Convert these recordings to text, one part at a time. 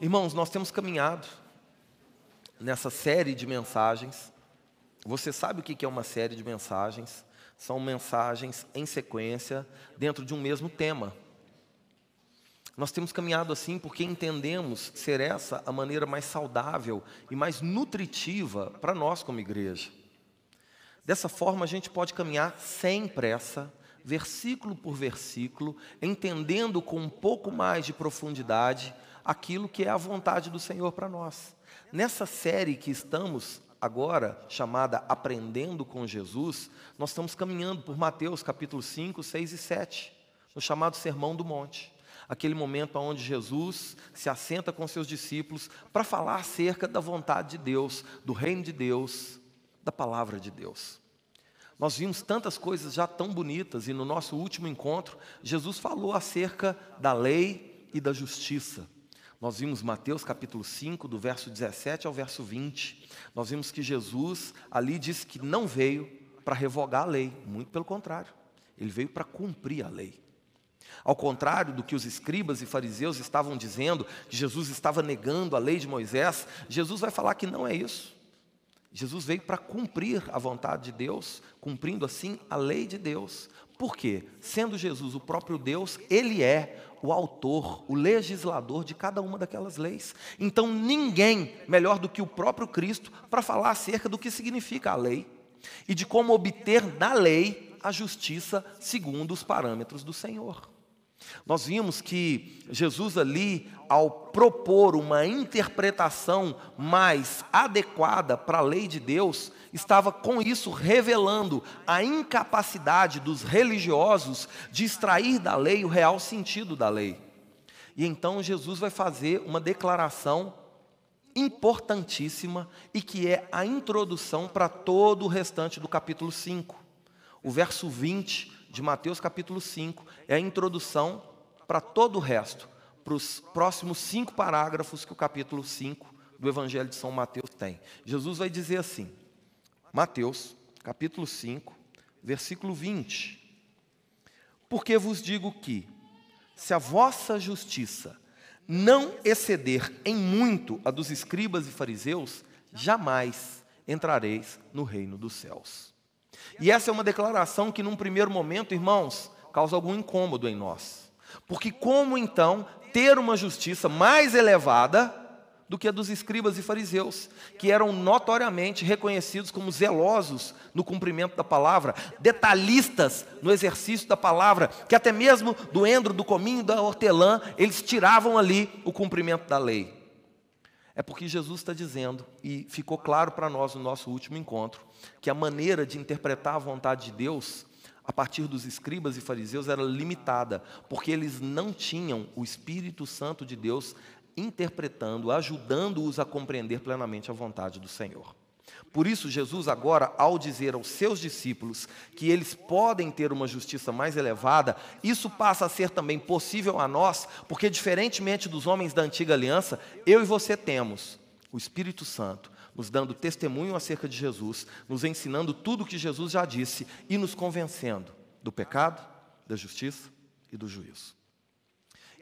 Irmãos, nós temos caminhado nessa série de mensagens. Você sabe o que é uma série de mensagens? São mensagens em sequência dentro de um mesmo tema. Nós temos caminhado assim porque entendemos ser essa a maneira mais saudável e mais nutritiva para nós como igreja. Dessa forma, a gente pode caminhar sem pressa, versículo por versículo, entendendo com um pouco mais de profundidade aquilo que é a vontade do Senhor para nós. Nessa série que estamos agora, chamada Aprendendo com Jesus, nós estamos caminhando por Mateus capítulo 5, 6 e 7, no chamado Sermão do Monte. Aquele momento onde Jesus se assenta com seus discípulos para falar acerca da vontade de Deus, do reino de Deus, da palavra de Deus. Nós vimos tantas coisas já tão bonitas e no nosso último encontro, Jesus falou acerca da lei e da justiça. Nós vimos Mateus capítulo 5, do verso 17 ao verso 20. Nós vimos que Jesus ali disse que não veio para revogar a lei, muito pelo contrário. Ele veio para cumprir a lei. Ao contrário do que os escribas e fariseus estavam dizendo, que Jesus estava negando a lei de Moisés, Jesus vai falar que não é isso. Jesus veio para cumprir a vontade de Deus, cumprindo assim a lei de Deus. Por quê? Sendo Jesus o próprio Deus, ele é o autor, o legislador de cada uma daquelas leis. Então, ninguém melhor do que o próprio Cristo para falar acerca do que significa a lei e de como obter da lei a justiça segundo os parâmetros do Senhor. Nós vimos que Jesus ali, ao propor uma interpretação mais adequada para a lei de Deus, estava com isso revelando a incapacidade dos religiosos de extrair da lei o real sentido da lei. E então Jesus vai fazer uma declaração importantíssima e que é a introdução para todo o restante do capítulo 5. O verso 20 de Mateus capítulo 5 é a introdução para todo o resto, para os próximos cinco parágrafos que o capítulo 5 do Evangelho de São Mateus tem. Jesus vai dizer assim: Mateus, capítulo 5, versículo 20. Porque vos digo que, se a vossa justiça não exceder em muito a dos escribas e fariseus, jamais entrareis no reino dos céus. E essa é uma declaração que, num primeiro momento, irmãos, causa algum incômodo em nós. Porque, como então ter uma justiça mais elevada do que a dos escribas e fariseus, que eram notoriamente reconhecidos como zelosos no cumprimento da palavra, detalhistas no exercício da palavra, que até mesmo do endro, do cominho, da hortelã, eles tiravam ali o cumprimento da lei. É porque Jesus está dizendo, e ficou claro para nós no nosso último encontro, que a maneira de interpretar a vontade de Deus a partir dos escribas e fariseus era limitada, porque eles não tinham o Espírito Santo de Deus interpretando, ajudando-os a compreender plenamente a vontade do Senhor. Por isso, Jesus, agora, ao dizer aos seus discípulos que eles podem ter uma justiça mais elevada, isso passa a ser também possível a nós, porque, diferentemente dos homens da antiga aliança, eu e você temos o Espírito Santo nos dando testemunho acerca de Jesus, nos ensinando tudo o que Jesus já disse e nos convencendo do pecado, da justiça e do juízo.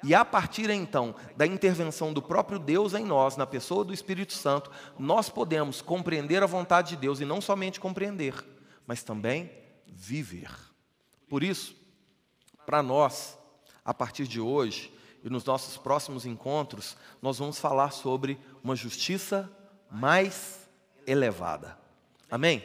E a partir então da intervenção do próprio Deus em nós, na pessoa do Espírito Santo, nós podemos compreender a vontade de Deus e não somente compreender, mas também viver. Por isso, para nós, a partir de hoje e nos nossos próximos encontros, nós vamos falar sobre uma justiça mais elevada. Amém?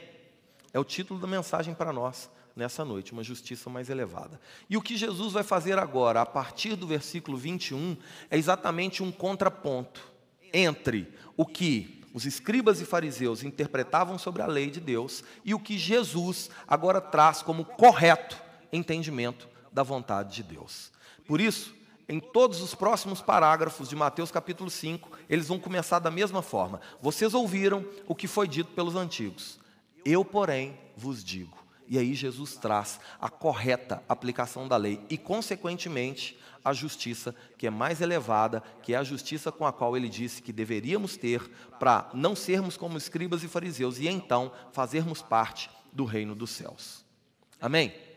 É o título da mensagem para nós nessa noite, uma justiça mais elevada. E o que Jesus vai fazer agora, a partir do versículo 21, é exatamente um contraponto entre o que os escribas e fariseus interpretavam sobre a lei de Deus e o que Jesus agora traz como correto entendimento da vontade de Deus. Por isso, em todos os próximos parágrafos de Mateus capítulo 5, eles vão começar da mesma forma. Vocês ouviram o que foi dito pelos antigos. Eu, porém, vos digo. E aí Jesus traz a correta aplicação da lei e, consequentemente, a justiça que é mais elevada, que é a justiça com a qual ele disse que deveríamos ter para não sermos como escribas e fariseus e então fazermos parte do reino dos céus. Amém?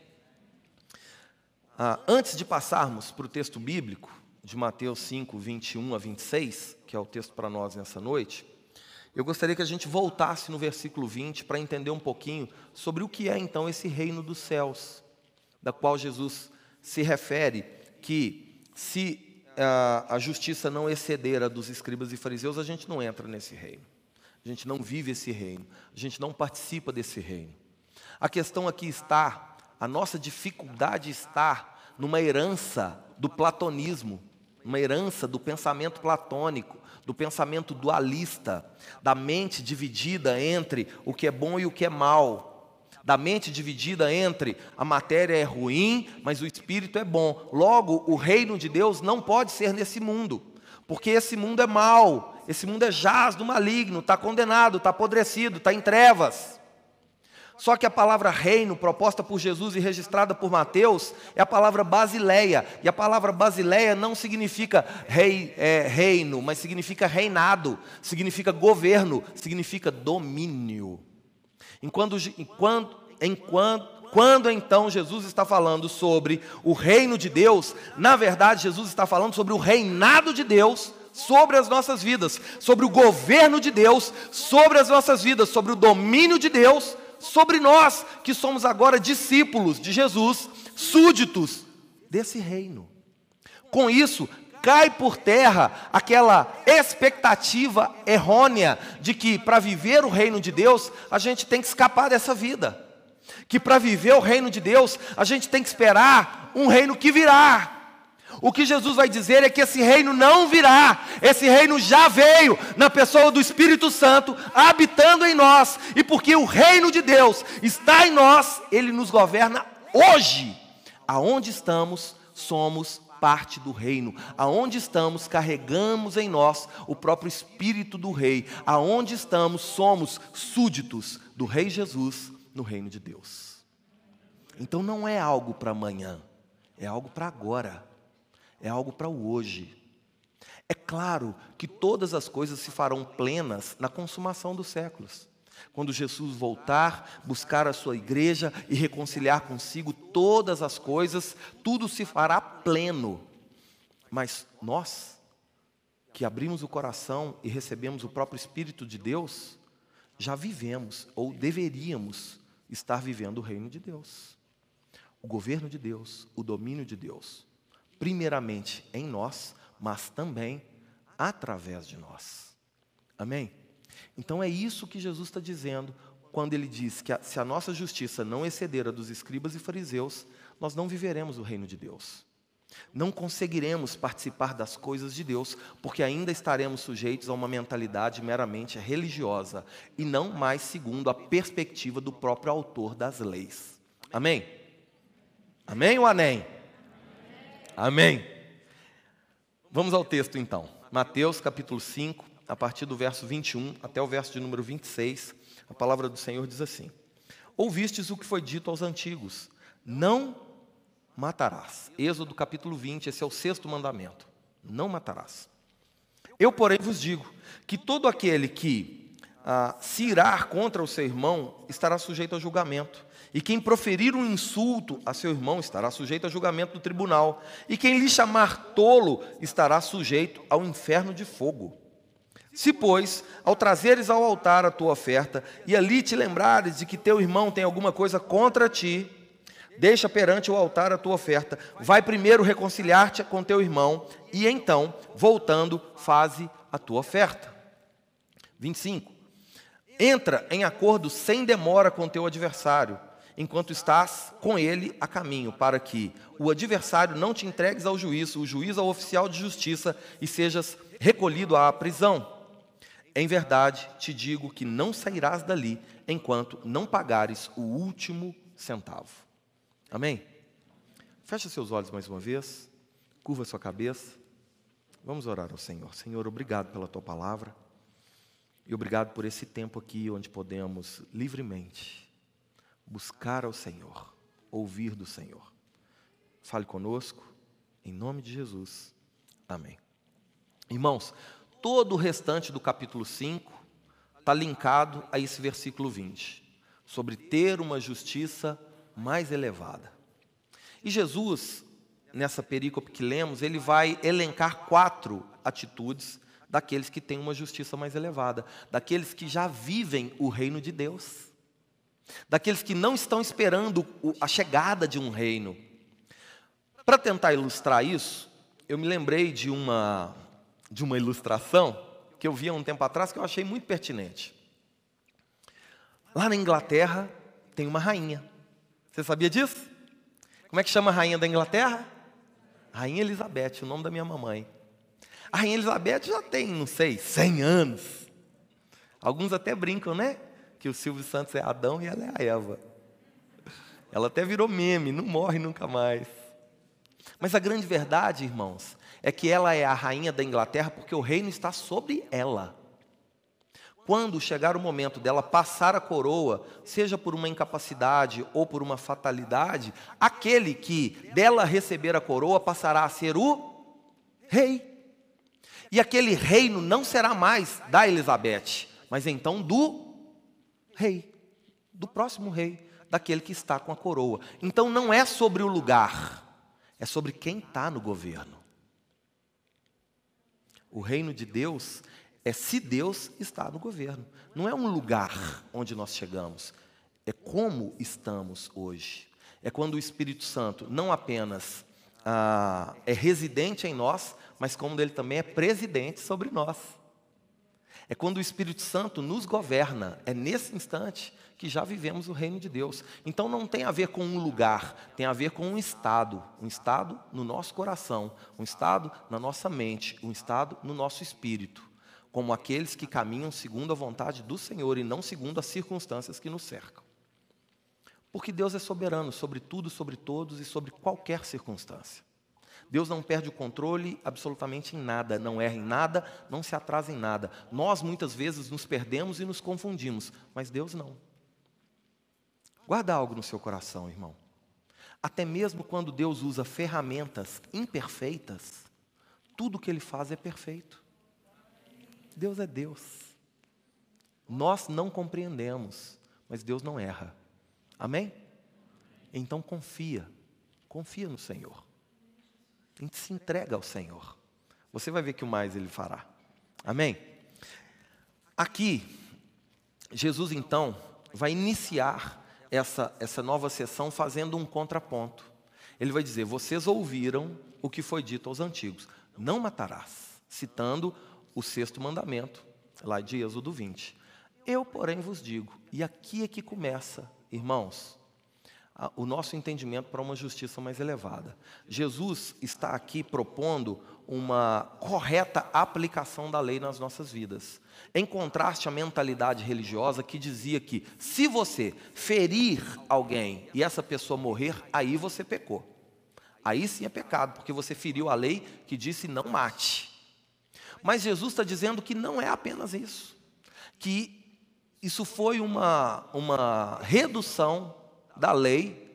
Ah, antes de passarmos para o texto bíblico, de Mateus 5, 21 a 26, que é o texto para nós nessa noite, eu gostaria que a gente voltasse no versículo 20 para entender um pouquinho sobre o que é então esse reino dos céus, da qual Jesus se refere que se a, a justiça não exceder a dos escribas e fariseus, a gente não entra nesse reino. A gente não vive esse reino, a gente não participa desse reino. A questão aqui está, a nossa dificuldade está numa herança do platonismo, uma herança do pensamento platônico, do pensamento dualista, da mente dividida entre o que é bom e o que é mal, da mente dividida entre a matéria é ruim, mas o espírito é bom. Logo, o reino de Deus não pode ser nesse mundo, porque esse mundo é mal, esse mundo é jaz do maligno, está condenado, está apodrecido, está em trevas. Só que a palavra reino, proposta por Jesus e registrada por Mateus, é a palavra basileia. E a palavra basileia não significa rei, é, reino, mas significa reinado, significa governo, significa domínio. Enquanto, enquanto, enquanto, quando então Jesus está falando sobre o reino de Deus, na verdade Jesus está falando sobre o reinado de Deus sobre as nossas vidas, sobre o governo de Deus sobre as nossas vidas, sobre o domínio de Deus sobre nós, que somos agora discípulos de Jesus, súditos desse reino. Com isso, cai por terra aquela expectativa errônea de que para viver o reino de Deus, a gente tem que escapar dessa vida. Que para viver o reino de Deus, a gente tem que esperar um reino que virá. O que Jesus vai dizer é que esse reino não virá, esse reino já veio na pessoa do Espírito Santo habitando em nós, e porque o reino de Deus está em nós, ele nos governa hoje. Aonde estamos, somos parte do reino. Aonde estamos, carregamos em nós o próprio Espírito do Rei. Aonde estamos, somos súditos do Rei Jesus no reino de Deus. Então não é algo para amanhã, é algo para agora é algo para o hoje. É claro que todas as coisas se farão plenas na consumação dos séculos. Quando Jesus voltar, buscar a sua igreja e reconciliar consigo todas as coisas, tudo se fará pleno. Mas nós, que abrimos o coração e recebemos o próprio Espírito de Deus, já vivemos, ou deveríamos estar vivendo o reino de Deus, o governo de Deus, o domínio de Deus primeiramente em nós, mas também através de nós. Amém? Então é isso que Jesus está dizendo quando ele diz que a, se a nossa justiça não exceder a dos escribas e fariseus, nós não viveremos o reino de Deus. Não conseguiremos participar das coisas de Deus, porque ainda estaremos sujeitos a uma mentalidade meramente religiosa e não mais segundo a perspectiva do próprio autor das leis. Amém? Amém ou amém? Amém. Vamos ao texto então. Mateus capítulo 5, a partir do verso 21 até o verso de número 26, a palavra do Senhor diz assim: Ouvistes o que foi dito aos antigos: Não matarás. Êxodo capítulo 20, esse é o sexto mandamento: Não matarás. Eu, porém, vos digo que todo aquele que ah, se irar contra o seu irmão estará sujeito a julgamento. E quem proferir um insulto a seu irmão estará sujeito a julgamento do tribunal. E quem lhe chamar tolo estará sujeito ao inferno de fogo. Se, pois, ao trazeres ao altar a tua oferta, e ali te lembrares de que teu irmão tem alguma coisa contra ti, deixa perante o altar a tua oferta, vai primeiro reconciliar-te com teu irmão, e então, voltando, faze a tua oferta. 25. Entra em acordo sem demora com teu adversário enquanto estás com ele a caminho, para que o adversário não te entregues ao juiz, o juiz ao oficial de justiça e sejas recolhido à prisão. Em verdade, te digo que não sairás dali enquanto não pagares o último centavo. Amém? Feche seus olhos mais uma vez, curva sua cabeça. Vamos orar ao Senhor. Senhor, obrigado pela tua palavra e obrigado por esse tempo aqui onde podemos livremente buscar ao Senhor, ouvir do Senhor. Fale conosco, em nome de Jesus. Amém. Irmãos, todo o restante do capítulo 5 está linkado a esse versículo 20, sobre ter uma justiça mais elevada. E Jesus, nessa perícope que lemos, ele vai elencar quatro atitudes daqueles que têm uma justiça mais elevada, daqueles que já vivem o reino de Deus, daqueles que não estão esperando a chegada de um reino. Para tentar ilustrar isso, eu me lembrei de uma, de uma ilustração que eu vi há um tempo atrás que eu achei muito pertinente. Lá na Inglaterra tem uma rainha. Você sabia disso? Como é que chama a rainha da Inglaterra? Rainha Elizabeth, o nome da minha mamãe. A Rainha Elizabeth já tem, não sei, 100 anos. Alguns até brincam, né? Que o Silvio Santos é Adão e ela é a Eva. Ela até virou meme, não morre nunca mais. Mas a grande verdade, irmãos, é que ela é a rainha da Inglaterra porque o reino está sobre ela. Quando chegar o momento dela passar a coroa, seja por uma incapacidade ou por uma fatalidade, aquele que dela receber a coroa passará a ser o rei. E aquele reino não será mais da Elizabeth, mas então do rei, do próximo rei, daquele que está com a coroa. Então não é sobre o lugar, é sobre quem está no governo. O reino de Deus é se Deus está no governo. Não é um lugar onde nós chegamos, é como estamos hoje. É quando o Espírito Santo não apenas ah, é residente em nós, mas como ele também é presidente sobre nós. É quando o Espírito Santo nos governa, é nesse instante que já vivemos o reino de Deus. Então não tem a ver com um lugar, tem a ver com um estado, um estado no nosso coração, um estado na nossa mente, um estado no nosso espírito, como aqueles que caminham segundo a vontade do Senhor e não segundo as circunstâncias que nos cercam. Porque Deus é soberano sobre tudo, sobre todos e sobre qualquer circunstância. Deus não perde o controle absolutamente em nada, não erra em nada, não se atrasa em nada. Nós muitas vezes nos perdemos e nos confundimos, mas Deus não. Guarda algo no seu coração, irmão. Até mesmo quando Deus usa ferramentas imperfeitas, tudo que Ele faz é perfeito. Deus é Deus. Nós não compreendemos, mas Deus não erra. Amém? Então confia, confia no Senhor. A gente se entrega ao Senhor. Você vai ver que o mais Ele fará. Amém? Aqui, Jesus então vai iniciar essa, essa nova sessão fazendo um contraponto. Ele vai dizer: Vocês ouviram o que foi dito aos antigos: Não matarás, citando o sexto mandamento, lá de Êxodo 20. Eu, porém, vos digo, e aqui é que começa, irmãos, o nosso entendimento para uma justiça mais elevada. Jesus está aqui propondo uma correta aplicação da lei nas nossas vidas. Em contraste à mentalidade religiosa que dizia que se você ferir alguém e essa pessoa morrer, aí você pecou. Aí sim é pecado, porque você feriu a lei que disse não mate. Mas Jesus está dizendo que não é apenas isso, que isso foi uma, uma redução da lei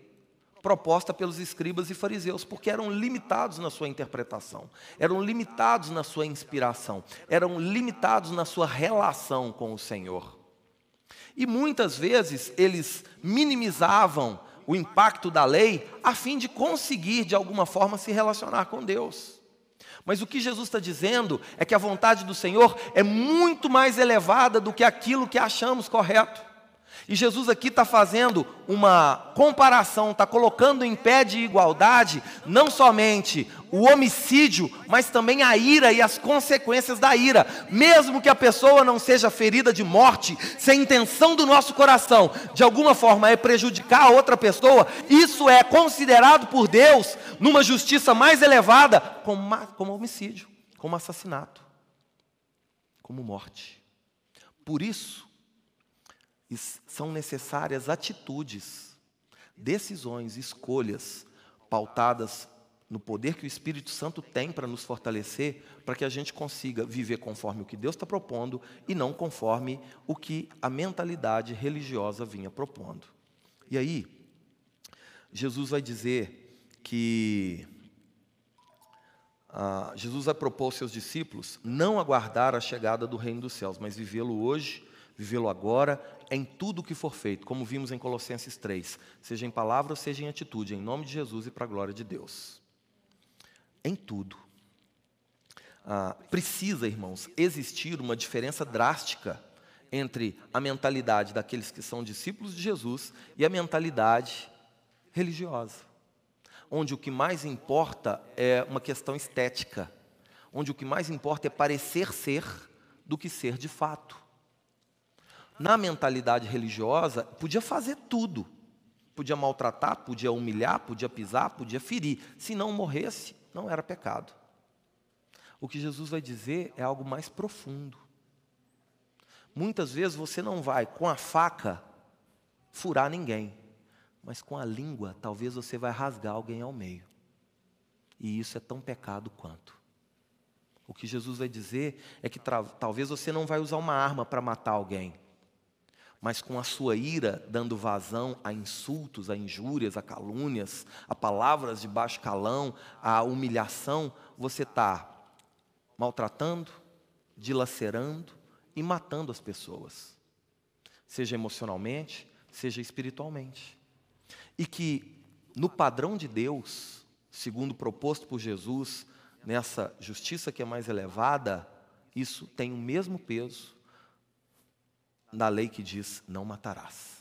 proposta pelos escribas e fariseus, porque eram limitados na sua interpretação, eram limitados na sua inspiração, eram limitados na sua relação com o Senhor. E muitas vezes eles minimizavam o impacto da lei a fim de conseguir, de alguma forma, se relacionar com Deus. Mas o que Jesus está dizendo é que a vontade do Senhor é muito mais elevada do que aquilo que achamos correto. E Jesus aqui está fazendo uma comparação, está colocando em pé de igualdade não somente o homicídio, mas também a ira e as consequências da ira. Mesmo que a pessoa não seja ferida de morte, se a intenção do nosso coração de alguma forma é prejudicar a outra pessoa, isso é considerado por Deus numa justiça mais elevada como, como homicídio, como assassinato, como morte. Por isso, são necessárias atitudes, decisões, escolhas pautadas no poder que o Espírito Santo tem para nos fortalecer, para que a gente consiga viver conforme o que Deus está propondo e não conforme o que a mentalidade religiosa vinha propondo. E aí, Jesus vai dizer que. Ah, Jesus vai propor aos seus discípulos não aguardar a chegada do reino dos céus, mas vivê-lo hoje vivê-lo agora em tudo o que for feito, como vimos em Colossenses 3, seja em palavra seja em atitude, em nome de Jesus e para a glória de Deus. em tudo. Ah, precisa, irmãos, existir uma diferença drástica entre a mentalidade daqueles que são discípulos de Jesus e a mentalidade religiosa, onde o que mais importa é uma questão estética, onde o que mais importa é parecer ser do que ser de fato. Na mentalidade religiosa, podia fazer tudo. Podia maltratar, podia humilhar, podia pisar, podia ferir. Se não morresse, não era pecado. O que Jesus vai dizer é algo mais profundo. Muitas vezes você não vai com a faca furar ninguém, mas com a língua talvez você vai rasgar alguém ao meio. E isso é tão pecado quanto. O que Jesus vai dizer é que talvez você não vai usar uma arma para matar alguém, mas com a sua ira dando vazão a insultos, a injúrias, a calúnias, a palavras de baixo calão, a humilhação, você está maltratando, dilacerando, e matando as pessoas, seja emocionalmente, seja espiritualmente. E que no padrão de Deus, segundo proposto por Jesus, nessa justiça que é mais elevada, isso tem o mesmo peso na lei que diz: não matarás.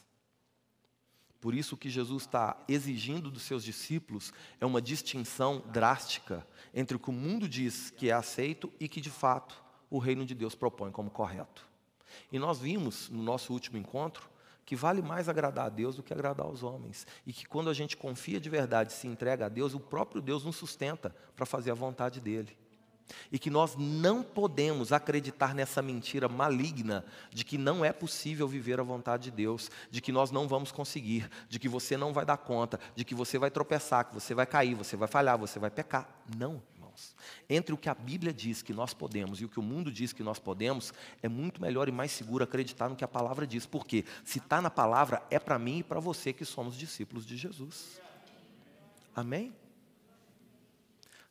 Por isso, o que Jesus está exigindo dos seus discípulos é uma distinção drástica entre o que o mundo diz que é aceito e que de fato o reino de Deus propõe como correto. E nós vimos no nosso último encontro que vale mais agradar a Deus do que agradar aos homens. E que quando a gente confia de verdade, se entrega a Deus, o próprio Deus nos sustenta para fazer a vontade dEle. E que nós não podemos acreditar nessa mentira maligna de que não é possível viver a vontade de Deus, de que nós não vamos conseguir, de que você não vai dar conta, de que você vai tropeçar, que você vai cair, você vai falhar, você vai pecar. Não irmãos. Entre o que a Bíblia diz que nós podemos e o que o mundo diz que nós podemos, é muito melhor e mais seguro acreditar no que a palavra diz. Porque se está na palavra, é para mim e para você que somos discípulos de Jesus. Amém?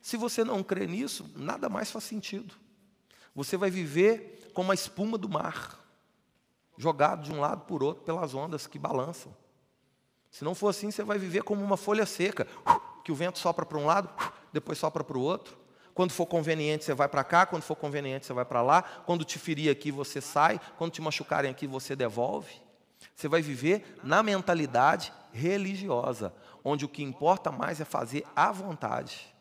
Se você não crê nisso, nada mais faz sentido. Você vai viver como a espuma do mar, jogado de um lado por outro pelas ondas que balançam. Se não for assim, você vai viver como uma folha seca, que o vento sopra para um lado, depois sopra para o outro. Quando for conveniente, você vai para cá, quando for conveniente, você vai para lá. Quando te ferir aqui, você sai. Quando te machucarem aqui, você devolve. Você vai viver na mentalidade religiosa, onde o que importa mais é fazer à vontade.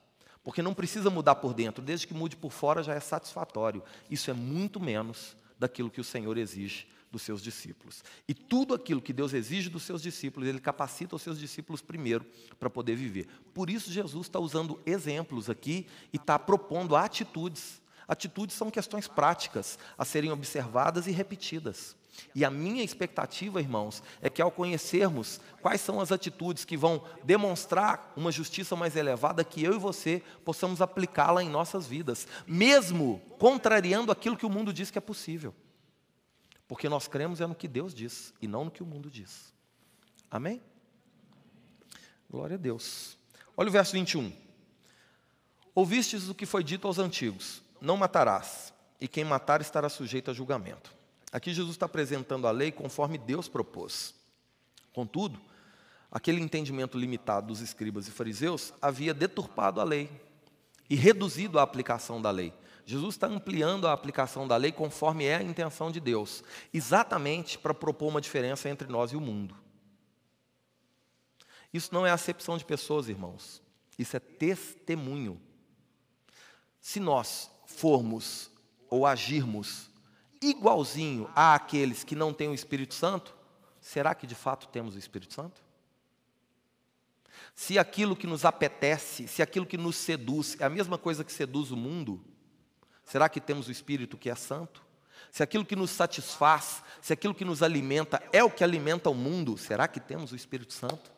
Porque não precisa mudar por dentro, desde que mude por fora já é satisfatório. Isso é muito menos daquilo que o Senhor exige dos seus discípulos. E tudo aquilo que Deus exige dos seus discípulos, Ele capacita os seus discípulos primeiro para poder viver. Por isso, Jesus está usando exemplos aqui e está propondo atitudes. Atitudes são questões práticas a serem observadas e repetidas. E a minha expectativa, irmãos, é que ao conhecermos quais são as atitudes que vão demonstrar uma justiça mais elevada, que eu e você possamos aplicá-la em nossas vidas, mesmo contrariando aquilo que o mundo diz que é possível. Porque nós cremos é no que Deus diz e não no que o mundo diz. Amém? Glória a Deus. Olha o verso 21. Ouvistes o que foi dito aos antigos: Não matarás, e quem matar estará sujeito a julgamento. Aqui Jesus está apresentando a lei conforme Deus propôs. Contudo, aquele entendimento limitado dos escribas e fariseus havia deturpado a lei e reduzido a aplicação da lei. Jesus está ampliando a aplicação da lei conforme é a intenção de Deus, exatamente para propor uma diferença entre nós e o mundo. Isso não é acepção de pessoas, irmãos. Isso é testemunho. Se nós formos ou agirmos igualzinho àqueles que não têm o Espírito Santo, será que de fato temos o Espírito Santo? Se aquilo que nos apetece, se aquilo que nos seduz é a mesma coisa que seduz o mundo, Será que temos o Espírito que é santo? Se aquilo que nos satisfaz, se aquilo que nos alimenta é o que alimenta o mundo, será que temos o Espírito Santo?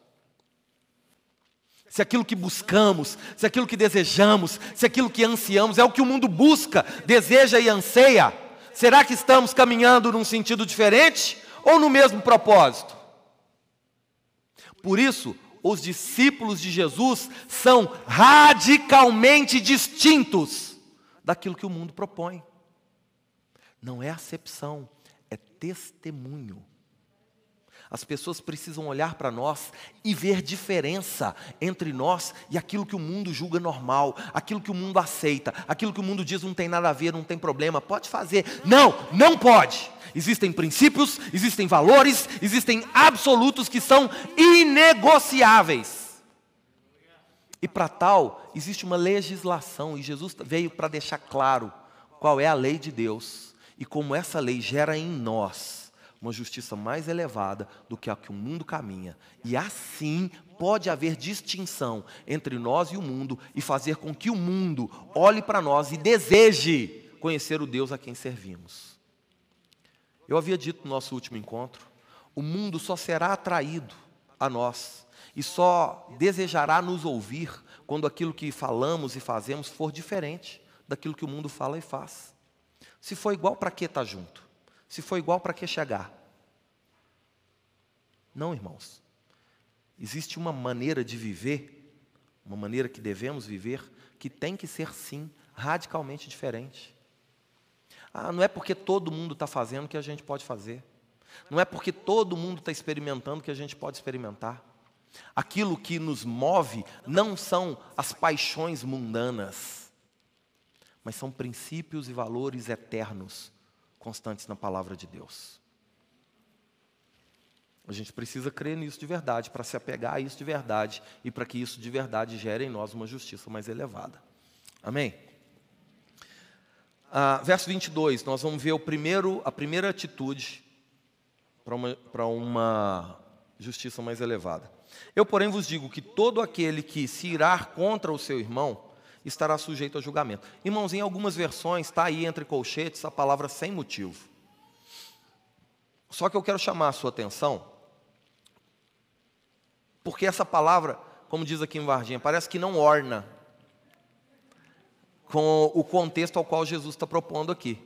Se aquilo que buscamos, se aquilo que desejamos, se aquilo que ansiamos é o que o mundo busca, deseja e anseia, será que estamos caminhando num sentido diferente ou no mesmo propósito? Por isso, os discípulos de Jesus são radicalmente distintos daquilo que o mundo propõe. Não é acepção, é testemunho. As pessoas precisam olhar para nós e ver diferença entre nós e aquilo que o mundo julga normal, aquilo que o mundo aceita, aquilo que o mundo diz não tem nada a ver, não tem problema, pode fazer. Não, não pode. Existem princípios, existem valores, existem absolutos que são inegociáveis. E para tal, existe uma legislação, e Jesus veio para deixar claro qual é a lei de Deus e como essa lei gera em nós uma justiça mais elevada do que a que o mundo caminha. E assim pode haver distinção entre nós e o mundo e fazer com que o mundo olhe para nós e deseje conhecer o Deus a quem servimos. Eu havia dito no nosso último encontro: o mundo só será atraído a nós e só desejará nos ouvir quando aquilo que falamos e fazemos for diferente daquilo que o mundo fala e faz. Se for igual, para que estar tá junto? Se for igual, para que chegar? Não, irmãos. Existe uma maneira de viver, uma maneira que devemos viver, que tem que ser, sim, radicalmente diferente. Ah, não é porque todo mundo está fazendo que a gente pode fazer. Não é porque todo mundo está experimentando que a gente pode experimentar. Aquilo que nos move não são as paixões mundanas, mas são princípios e valores eternos constantes na palavra de Deus. A gente precisa crer nisso de verdade, para se apegar a isso de verdade e para que isso de verdade gere em nós uma justiça mais elevada. Amém? Ah, verso 22, nós vamos ver o primeiro, a primeira atitude para uma, uma justiça mais elevada. Eu, porém, vos digo que todo aquele que se irá contra o seu irmão estará sujeito a julgamento. Irmãos, em algumas versões está aí entre colchetes a palavra sem motivo. Só que eu quero chamar a sua atenção, porque essa palavra, como diz aqui em Varginha, parece que não orna com o contexto ao qual Jesus está propondo aqui.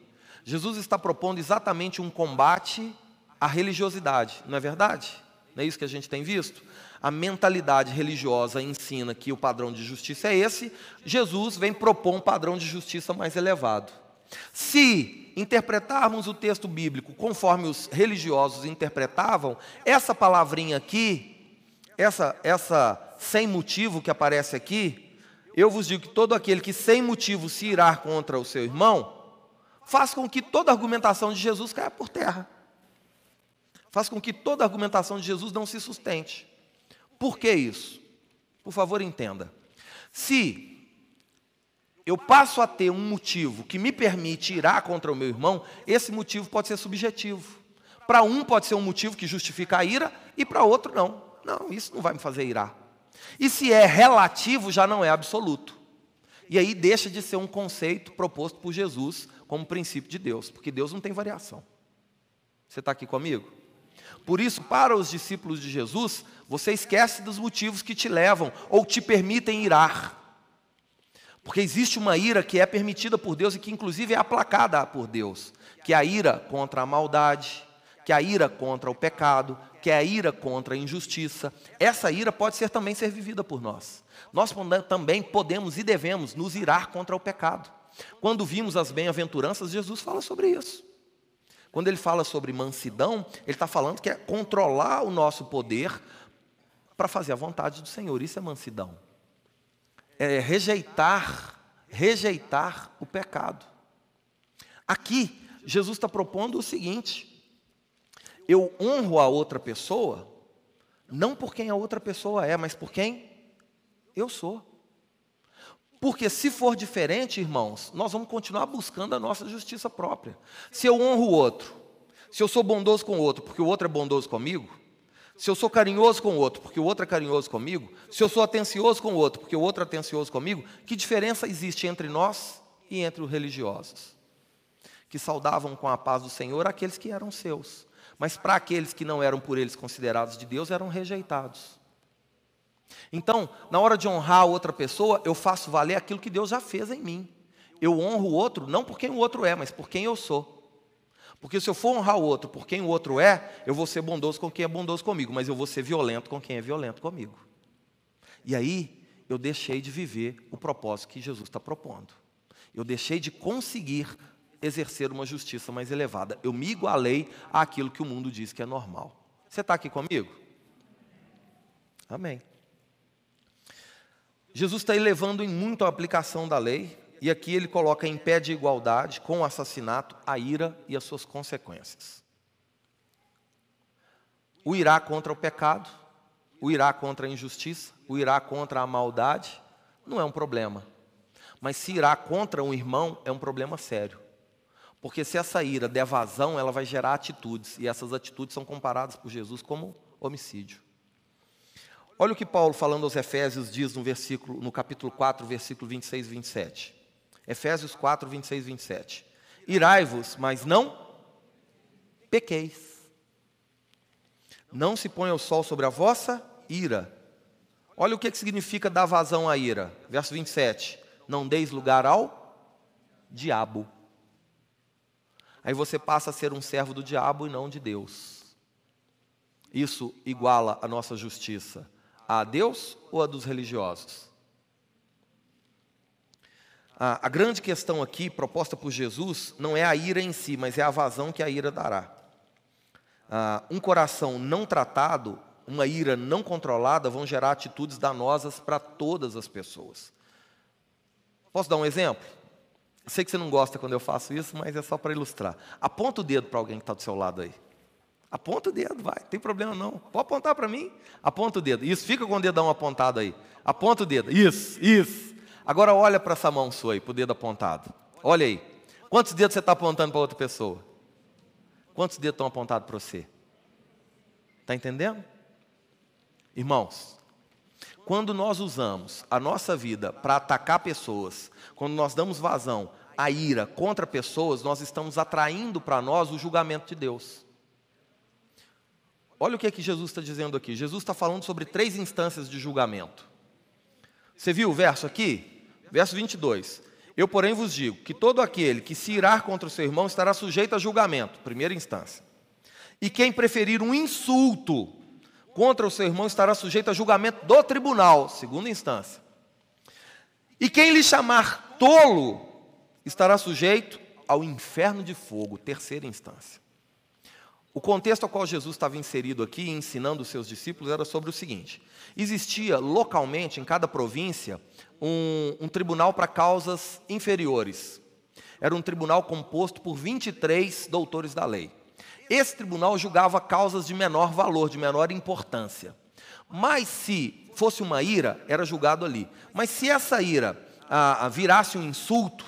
Jesus está propondo exatamente um combate à religiosidade, não é verdade? Não é isso que a gente tem visto? A mentalidade religiosa ensina que o padrão de justiça é esse, Jesus vem propor um padrão de justiça mais elevado. Se interpretarmos o texto bíblico conforme os religiosos interpretavam, essa palavrinha aqui, essa, essa sem motivo que aparece aqui, eu vos digo que todo aquele que sem motivo se irá contra o seu irmão, faz com que toda a argumentação de Jesus caia por terra faz com que toda a argumentação de Jesus não se sustente. Por que isso? Por favor, entenda. Se eu passo a ter um motivo que me permite irar contra o meu irmão, esse motivo pode ser subjetivo. Para um pode ser um motivo que justifica a ira e para outro não. Não, isso não vai me fazer irar. E se é relativo, já não é absoluto. E aí deixa de ser um conceito proposto por Jesus como princípio de Deus, porque Deus não tem variação. Você está aqui comigo? Por isso, para os discípulos de Jesus, você esquece dos motivos que te levam ou te permitem irar. Porque existe uma ira que é permitida por Deus e que, inclusive, é aplacada por Deus, que é a ira contra a maldade, que é a ira contra o pecado, que é a ira contra a injustiça. Essa ira pode ser também ser vivida por nós. Nós também podemos e devemos nos irar contra o pecado. Quando vimos as bem-aventuranças, Jesus fala sobre isso. Quando ele fala sobre mansidão, ele está falando que é controlar o nosso poder para fazer a vontade do Senhor. Isso é mansidão. É rejeitar, rejeitar o pecado. Aqui, Jesus está propondo o seguinte: eu honro a outra pessoa, não por quem a outra pessoa é, mas por quem eu sou. Porque se for diferente, irmãos, nós vamos continuar buscando a nossa justiça própria. Se eu honro o outro, se eu sou bondoso com o outro porque o outro é bondoso comigo, se eu sou carinhoso com o outro porque o outro é carinhoso comigo, se eu sou atencioso com o outro porque o outro é atencioso comigo, que diferença existe entre nós e entre os religiosos? Que saudavam com a paz do Senhor aqueles que eram seus, mas para aqueles que não eram por eles considerados de Deus, eram rejeitados. Então, na hora de honrar outra pessoa, eu faço valer aquilo que Deus já fez em mim. Eu honro o outro não por quem o outro é, mas por quem eu sou. Porque se eu for honrar o outro por quem o outro é, eu vou ser bondoso com quem é bondoso comigo, mas eu vou ser violento com quem é violento comigo. E aí, eu deixei de viver o propósito que Jesus está propondo. Eu deixei de conseguir exercer uma justiça mais elevada. Eu me igualei àquilo que o mundo diz que é normal. Você está aqui comigo? Amém. Jesus está elevando em muito a aplicação da lei, e aqui ele coloca em pé de igualdade com o assassinato a ira e as suas consequências. O irá contra o pecado, o irá contra a injustiça, o irá contra a maldade, não é um problema. Mas se irá contra um irmão, é um problema sério. Porque se essa ira der vazão, ela vai gerar atitudes, e essas atitudes são comparadas por Jesus como homicídio. Olha o que Paulo, falando aos Efésios, diz no, versículo, no capítulo 4, versículo 26 e 27. Efésios 4, 26 e 27. Irai-vos, mas não pequeis. Não se ponha o sol sobre a vossa ira. Olha o que, que significa dar vazão à ira. Verso 27. Não deis lugar ao diabo. Aí você passa a ser um servo do diabo e não de Deus. Isso iguala a nossa justiça a Deus ou a dos religiosos? A, a, grande questão aqui, proposta por Jesus, não é a ira em si, mas é a vazão que a ira dará. Um coração não tratado, uma ira não controlada, vão gerar atitudes danosas para todas as pessoas. Posso dar um exemplo? Sei que você não gosta quando eu faço isso, mas é só para ilustrar. Aponta o dedo para alguém que está do seu lado aí. Aponta o dedo, vai, não tem problema não. Pode apontar para mim? Aponta o dedo. Isso, fica com o dedão apontado aí. Aponta o dedo. Isso, isso. Agora olha para essa mão sua aí, para o dedo apontado. Olha aí. Quantos dedos você está apontando para outra pessoa? Quantos dedos estão apontados para você? Está entendendo? Irmãos, quando nós usamos a nossa vida para atacar pessoas, quando nós damos vazão à ira contra pessoas, nós estamos atraindo para nós o julgamento de Deus. Olha o que, é que Jesus está dizendo aqui. Jesus está falando sobre três instâncias de julgamento. Você viu o verso aqui? Verso 22. Eu, porém, vos digo que todo aquele que se irar contra o seu irmão estará sujeito a julgamento, primeira instância. E quem preferir um insulto contra o seu irmão estará sujeito a julgamento do tribunal, segunda instância. E quem lhe chamar tolo estará sujeito ao inferno de fogo, terceira instância. O contexto ao qual Jesus estava inserido aqui, ensinando os seus discípulos, era sobre o seguinte: existia localmente, em cada província, um, um tribunal para causas inferiores. Era um tribunal composto por 23 doutores da lei. Esse tribunal julgava causas de menor valor, de menor importância. Mas se fosse uma ira, era julgado ali. Mas se essa ira virasse um insulto,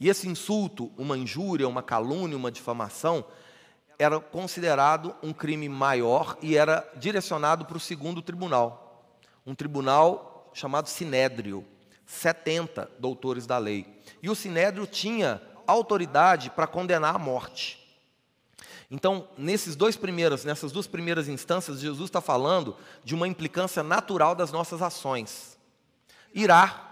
e esse insulto, uma injúria, uma calúnia, uma difamação, era considerado um crime maior e era direcionado para o segundo tribunal, um tribunal chamado Sinédrio, 70 doutores da lei. E o Sinédrio tinha autoridade para condenar à morte. Então, nesses dois primeiros, nessas duas primeiras instâncias, Jesus está falando de uma implicância natural das nossas ações. Irá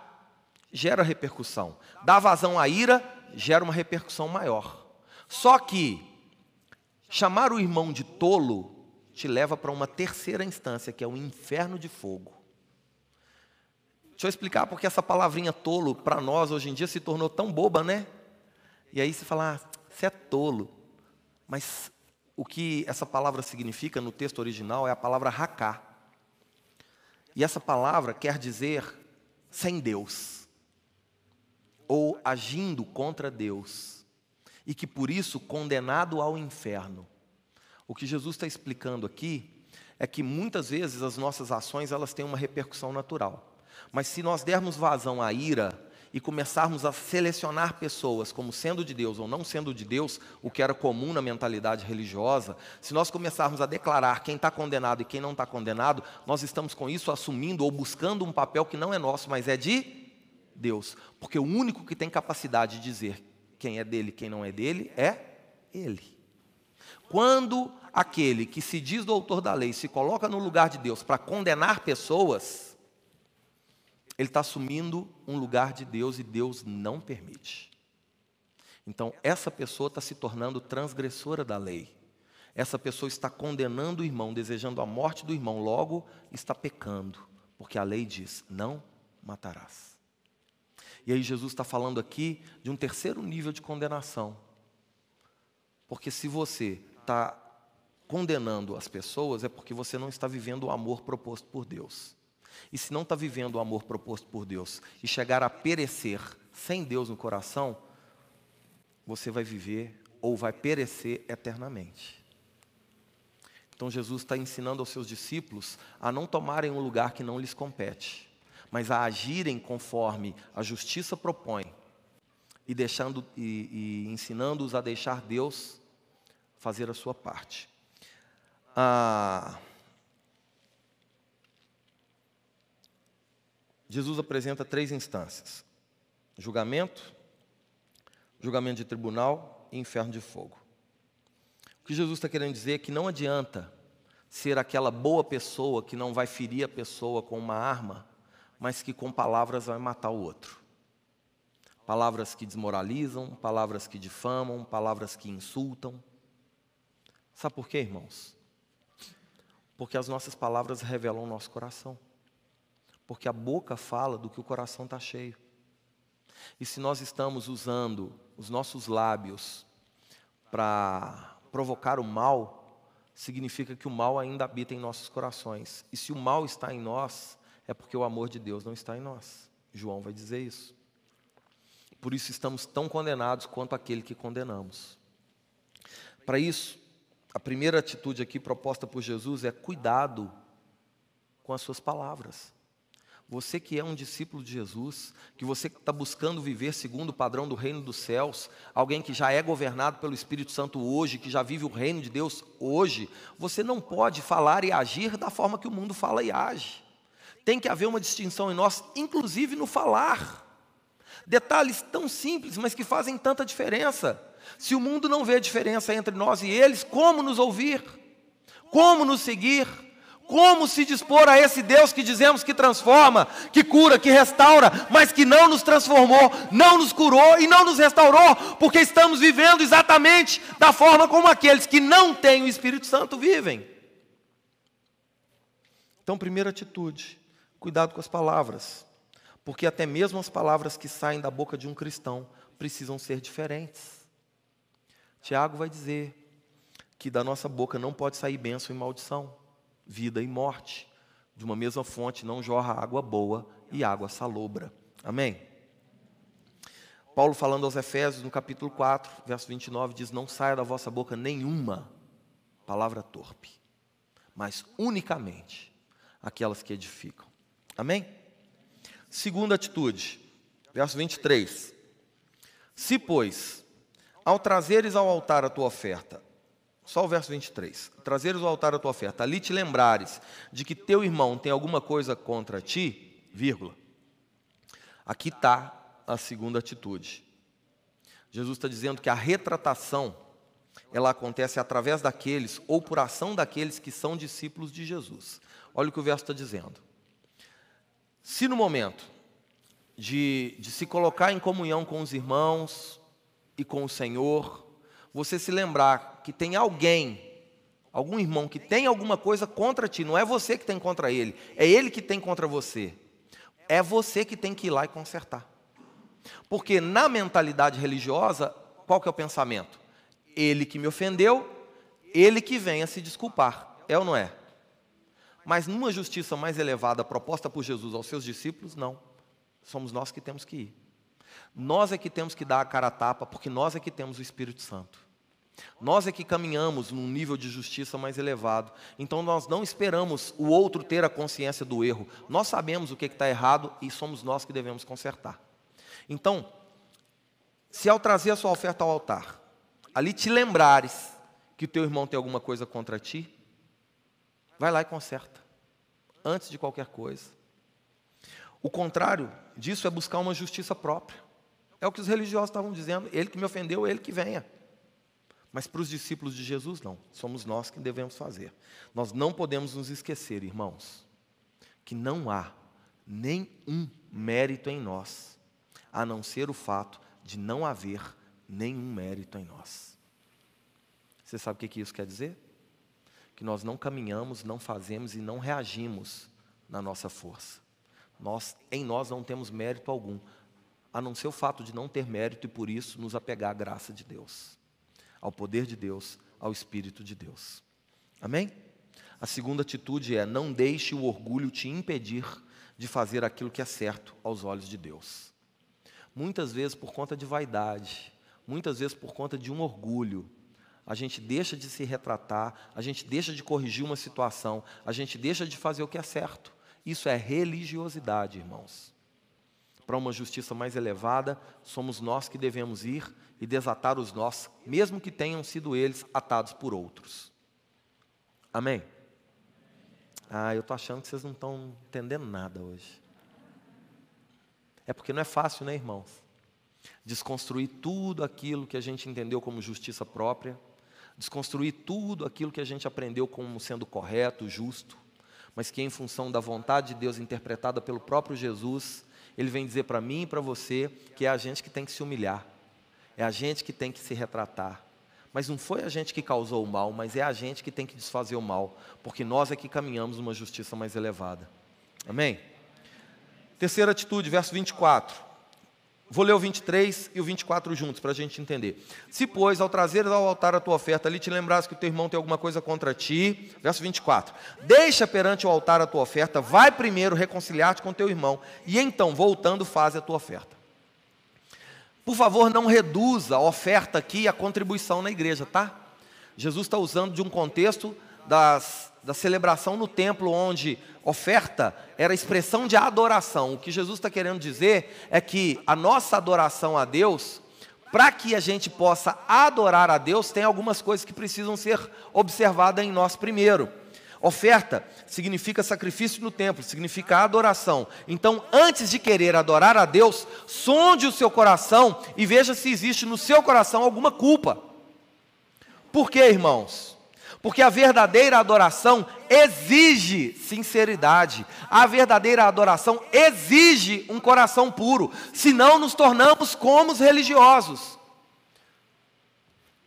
gera repercussão. Dar vazão à ira gera uma repercussão maior. Só que Chamar o irmão de tolo te leva para uma terceira instância, que é o inferno de fogo. Deixa eu explicar porque essa palavrinha tolo para nós hoje em dia se tornou tão boba, né? E aí você fala, ah, você é tolo. Mas o que essa palavra significa no texto original é a palavra raká. E essa palavra quer dizer sem Deus, ou agindo contra Deus e que por isso condenado ao inferno. O que Jesus está explicando aqui é que muitas vezes as nossas ações elas têm uma repercussão natural. Mas se nós dermos vazão à ira e começarmos a selecionar pessoas como sendo de Deus ou não sendo de Deus, o que era comum na mentalidade religiosa, se nós começarmos a declarar quem está condenado e quem não está condenado, nós estamos com isso assumindo ou buscando um papel que não é nosso, mas é de Deus. Porque o único que tem capacidade de dizer quem é dele, quem não é dele, é ele. Quando aquele que se diz doutor da lei se coloca no lugar de Deus para condenar pessoas, ele está assumindo um lugar de Deus e Deus não permite. Então, essa pessoa está se tornando transgressora da lei. Essa pessoa está condenando o irmão, desejando a morte do irmão, logo está pecando, porque a lei diz: não matarás. E aí Jesus está falando aqui de um terceiro nível de condenação. Porque se você está condenando as pessoas, é porque você não está vivendo o amor proposto por Deus. E se não está vivendo o amor proposto por Deus e chegar a perecer sem Deus no coração, você vai viver ou vai perecer eternamente. Então Jesus está ensinando aos seus discípulos a não tomarem um lugar que não lhes compete, mas a agirem conforme a justiça propõe e deixando e, e ensinando-os a deixar Deus fazer a sua parte. Ah, Jesus apresenta três instâncias: julgamento, julgamento de tribunal e inferno de fogo. O que Jesus está querendo dizer é que não adianta ser aquela boa pessoa que não vai ferir a pessoa com uma arma, mas que com palavras vai matar o outro. Palavras que desmoralizam, palavras que difamam, palavras que insultam. Sabe por quê, irmãos? Porque as nossas palavras revelam o nosso coração. Porque a boca fala do que o coração está cheio. E se nós estamos usando os nossos lábios para provocar o mal, significa que o mal ainda habita em nossos corações. E se o mal está em nós, é porque o amor de Deus não está em nós. João vai dizer isso. Por isso estamos tão condenados quanto aquele que condenamos. Para isso, a primeira atitude aqui proposta por Jesus é cuidado com as suas palavras. Você que é um discípulo de Jesus, que você está buscando viver segundo o padrão do reino dos céus, alguém que já é governado pelo Espírito Santo hoje, que já vive o reino de Deus hoje, você não pode falar e agir da forma que o mundo fala e age. Tem que haver uma distinção em nós, inclusive no falar. Detalhes tão simples, mas que fazem tanta diferença. Se o mundo não vê diferença entre nós e eles, como nos ouvir? Como nos seguir? Como se dispor a esse Deus que dizemos que transforma, que cura, que restaura, mas que não nos transformou, não nos curou e não nos restaurou, porque estamos vivendo exatamente da forma como aqueles que não têm o Espírito Santo vivem. Então, primeira atitude, cuidado com as palavras, porque até mesmo as palavras que saem da boca de um cristão precisam ser diferentes. Tiago vai dizer que da nossa boca não pode sair bênção e maldição vida e morte. De uma mesma fonte não jorra água boa e água salobra. Amém? Paulo falando aos Efésios, no capítulo 4, verso 29, diz: Não saia da vossa boca nenhuma palavra torpe, mas unicamente aquelas que edificam. Amém? Segunda atitude, verso 23. Se, pois, ao trazeres ao altar a tua oferta, só o verso 23. Trazeres ao altar a tua oferta, ali te lembrares de que teu irmão tem alguma coisa contra ti, vírgula. Aqui está a segunda atitude. Jesus está dizendo que a retratação, ela acontece através daqueles, ou por ação daqueles que são discípulos de Jesus. Olha o que o verso está dizendo. Se no momento de, de se colocar em comunhão com os irmãos e com o Senhor, você se lembrar que tem alguém, algum irmão que tem alguma coisa contra ti, não é você que tem contra ele, é ele que tem contra você. É você que tem que ir lá e consertar. Porque na mentalidade religiosa, qual que é o pensamento? Ele que me ofendeu, ele que venha se desculpar. É ou não é? Mas numa justiça mais elevada proposta por Jesus aos seus discípulos, não. Somos nós que temos que ir. Nós é que temos que dar a cara a tapa, porque nós é que temos o Espírito Santo. Nós é que caminhamos num nível de justiça mais elevado. Então nós não esperamos o outro ter a consciência do erro. Nós sabemos o que está errado e somos nós que devemos consertar. Então, se ao trazer a sua oferta ao altar, ali te lembrares que o teu irmão tem alguma coisa contra ti, vai lá e conserta. Antes de qualquer coisa. O contrário disso é buscar uma justiça própria. É o que os religiosos estavam dizendo. Ele que me ofendeu, ele que venha. Mas para os discípulos de Jesus, não. Somos nós que devemos fazer. Nós não podemos nos esquecer, irmãos, que não há nenhum mérito em nós, a não ser o fato de não haver nenhum mérito em nós. Você sabe o que isso quer dizer? Que nós não caminhamos, não fazemos e não reagimos na nossa força. Nós, em nós não temos mérito algum, a não ser o fato de não ter mérito e por isso nos apegar à graça de Deus, ao poder de Deus, ao Espírito de Deus. Amém? A segunda atitude é: não deixe o orgulho te impedir de fazer aquilo que é certo aos olhos de Deus. Muitas vezes, por conta de vaidade, muitas vezes, por conta de um orgulho, a gente deixa de se retratar, a gente deixa de corrigir uma situação, a gente deixa de fazer o que é certo. Isso é religiosidade, irmãos. Para uma justiça mais elevada, somos nós que devemos ir e desatar os nós, mesmo que tenham sido eles atados por outros. Amém? Ah, eu estou achando que vocês não estão entendendo nada hoje. É porque não é fácil, né, irmãos? Desconstruir tudo aquilo que a gente entendeu como justiça própria, desconstruir tudo aquilo que a gente aprendeu como sendo correto, justo, mas que em função da vontade de Deus interpretada pelo próprio Jesus, ele vem dizer para mim e para você que é a gente que tem que se humilhar, é a gente que tem que se retratar, mas não foi a gente que causou o mal, mas é a gente que tem que desfazer o mal, porque nós é que caminhamos numa justiça mais elevada. Amém? Terceira atitude, verso 24. Vou ler o 23 e o 24 juntos para a gente entender. Se, pois, ao trazer ao altar a tua oferta, ali te lembrasse que o teu irmão tem alguma coisa contra ti, verso 24: Deixa perante o altar a tua oferta, vai primeiro reconciliar-te com teu irmão, e então, voltando, faz a tua oferta. Por favor, não reduza a oferta aqui a contribuição na igreja, tá? Jesus está usando de um contexto das, da celebração no templo, onde oferta era expressão de adoração. O que Jesus está querendo dizer é que a nossa adoração a Deus, para que a gente possa adorar a Deus, tem algumas coisas que precisam ser observadas em nós primeiro. Oferta significa sacrifício no templo, significa adoração. Então, antes de querer adorar a Deus, sonde o seu coração e veja se existe no seu coração alguma culpa. Por quê, irmãos? Porque a verdadeira adoração exige sinceridade. A verdadeira adoração exige um coração puro. Senão nos tornamos como os religiosos.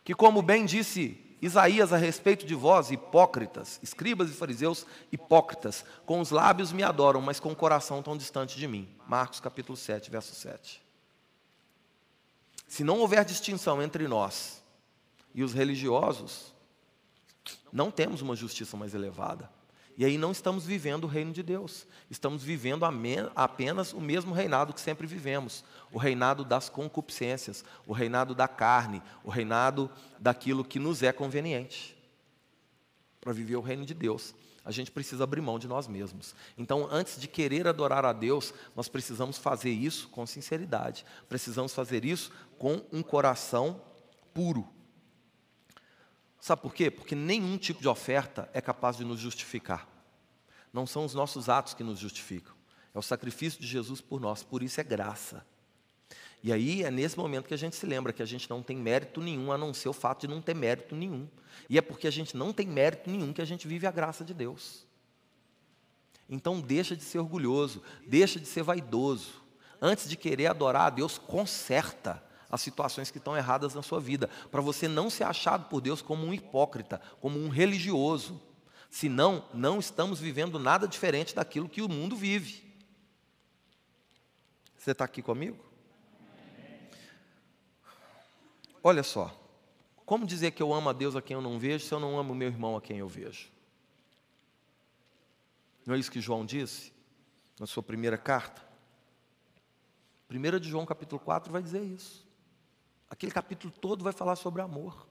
Que como bem disse Isaías a respeito de vós, hipócritas, escribas e fariseus hipócritas, com os lábios me adoram, mas com o coração tão distante de mim. Marcos capítulo 7, verso 7. Se não houver distinção entre nós e os religiosos, não temos uma justiça mais elevada. E aí não estamos vivendo o reino de Deus, estamos vivendo apenas o mesmo reinado que sempre vivemos, o reinado das concupiscências, o reinado da carne, o reinado daquilo que nos é conveniente. Para viver o reino de Deus, a gente precisa abrir mão de nós mesmos. Então, antes de querer adorar a Deus, nós precisamos fazer isso com sinceridade, precisamos fazer isso com um coração puro. Sabe por quê? Porque nenhum tipo de oferta é capaz de nos justificar. Não são os nossos atos que nos justificam. É o sacrifício de Jesus por nós, por isso é graça. E aí é nesse momento que a gente se lembra que a gente não tem mérito nenhum, a não ser o fato de não ter mérito nenhum. E é porque a gente não tem mérito nenhum que a gente vive a graça de Deus. Então deixa de ser orgulhoso, deixa de ser vaidoso. Antes de querer adorar a Deus, conserta as situações que estão erradas na sua vida, para você não ser achado por Deus como um hipócrita, como um religioso. Senão, não estamos vivendo nada diferente daquilo que o mundo vive. Você está aqui comigo? Olha só, como dizer que eu amo a Deus a quem eu não vejo se eu não amo o meu irmão a quem eu vejo? Não é isso que João disse na sua primeira carta? 1 de João capítulo 4 vai dizer isso. Aquele capítulo todo vai falar sobre amor.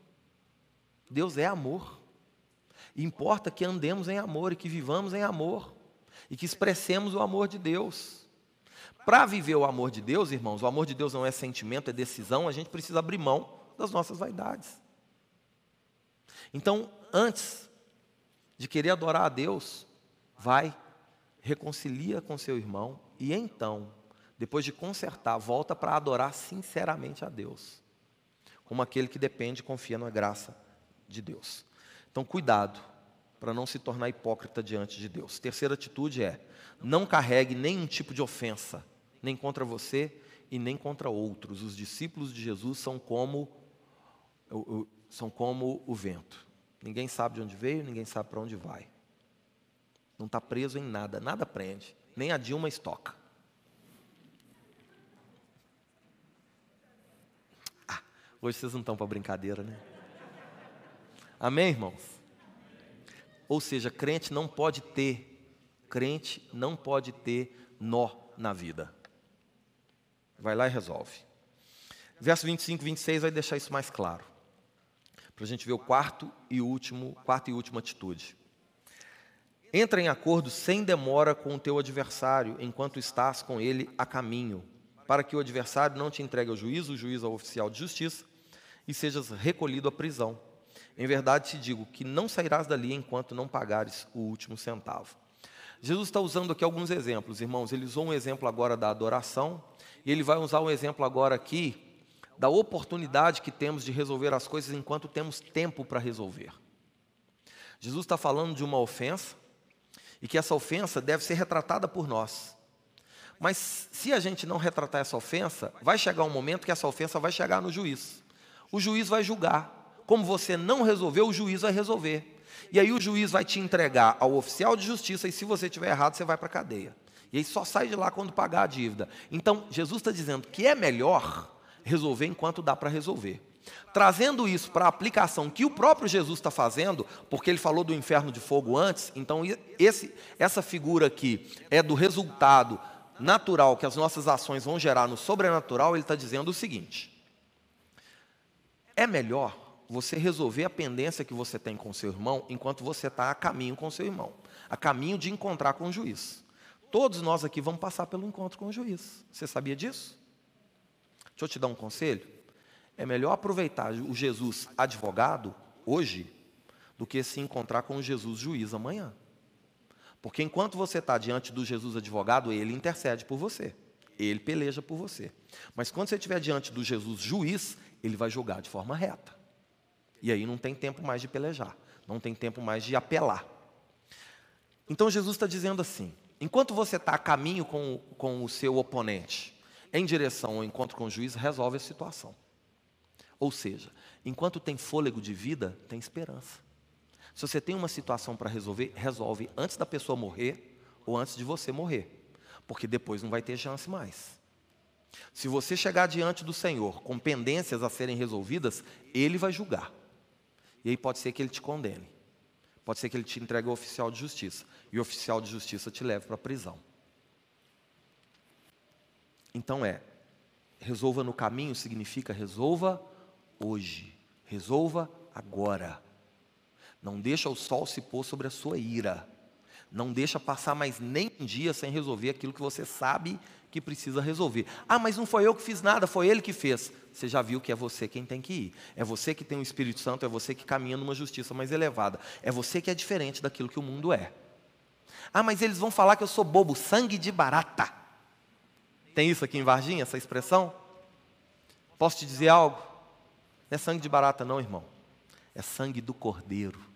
Deus é amor. E importa que andemos em amor e que vivamos em amor e que expressemos o amor de Deus. Para viver o amor de Deus, irmãos, o amor de Deus não é sentimento, é decisão, a gente precisa abrir mão das nossas vaidades. Então, antes de querer adorar a Deus, vai, reconcilia com seu irmão e então, depois de consertar, volta para adorar sinceramente a Deus como aquele que depende e confia na graça de Deus. Então, cuidado para não se tornar hipócrita diante de Deus. Terceira atitude é: não carregue nenhum tipo de ofensa, nem contra você e nem contra outros. Os discípulos de Jesus são como são como o vento. Ninguém sabe de onde veio, ninguém sabe para onde vai. Não está preso em nada, nada prende, nem a Dilma estoca. Hoje vocês não estão para brincadeira, né? Amém, irmãos? Ou seja, crente não pode ter, crente não pode ter nó na vida. Vai lá e resolve. Verso 25 e 26 vai deixar isso mais claro. Para a gente ver o quarto e último, quarta e última atitude. Entra em acordo sem demora com o teu adversário, enquanto estás com ele a caminho, para que o adversário não te entregue ao juízo, o juiz ao oficial de justiça, e sejas recolhido à prisão. Em verdade te digo que não sairás dali enquanto não pagares o último centavo. Jesus está usando aqui alguns exemplos, irmãos. Ele usou um exemplo agora da adoração, e ele vai usar um exemplo agora aqui da oportunidade que temos de resolver as coisas enquanto temos tempo para resolver. Jesus está falando de uma ofensa, e que essa ofensa deve ser retratada por nós. Mas se a gente não retratar essa ofensa, vai chegar um momento que essa ofensa vai chegar no juiz. O juiz vai julgar. Como você não resolveu, o juiz vai resolver. E aí o juiz vai te entregar ao oficial de justiça e se você tiver errado, você vai para a cadeia. E aí só sai de lá quando pagar a dívida. Então, Jesus está dizendo que é melhor resolver enquanto dá para resolver. Trazendo isso para a aplicação que o próprio Jesus está fazendo, porque ele falou do inferno de fogo antes, então esse, essa figura aqui é do resultado natural que as nossas ações vão gerar no sobrenatural, ele está dizendo o seguinte: é melhor você resolver a pendência que você tem com seu irmão enquanto você está a caminho com seu irmão, a caminho de encontrar com o juiz. Todos nós aqui vamos passar pelo encontro com o juiz. Você sabia disso? Deixa eu te dar um conselho. É melhor aproveitar o Jesus advogado hoje do que se encontrar com o Jesus juiz amanhã. Porque enquanto você está diante do Jesus advogado, ele intercede por você. Ele peleja por você. Mas quando você estiver diante do Jesus juiz, ele vai julgar de forma reta. E aí não tem tempo mais de pelejar, não tem tempo mais de apelar. Então Jesus está dizendo assim: enquanto você está a caminho com, com o seu oponente, em direção ao encontro com o juiz, resolve a situação. Ou seja, enquanto tem fôlego de vida, tem esperança. Se você tem uma situação para resolver, resolve antes da pessoa morrer ou antes de você morrer, porque depois não vai ter chance mais. Se você chegar diante do Senhor com pendências a serem resolvidas, Ele vai julgar. E aí pode ser que Ele te condene. Pode ser que Ele te entregue ao oficial de justiça. E o oficial de justiça te leve para a prisão. Então é, resolva no caminho significa resolva hoje. Resolva agora. Não deixa o sol se pôr sobre a sua ira. Não deixa passar mais nem um dia sem resolver aquilo que você sabe que precisa resolver. Ah, mas não foi eu que fiz nada, foi ele que fez. Você já viu que é você quem tem que ir. É você que tem o Espírito Santo, é você que caminha numa justiça mais elevada. É você que é diferente daquilo que o mundo é. Ah, mas eles vão falar que eu sou bobo, sangue de barata. Tem isso aqui em Varginha, essa expressão? Posso te dizer algo? Não é sangue de barata, não, irmão. É sangue do cordeiro.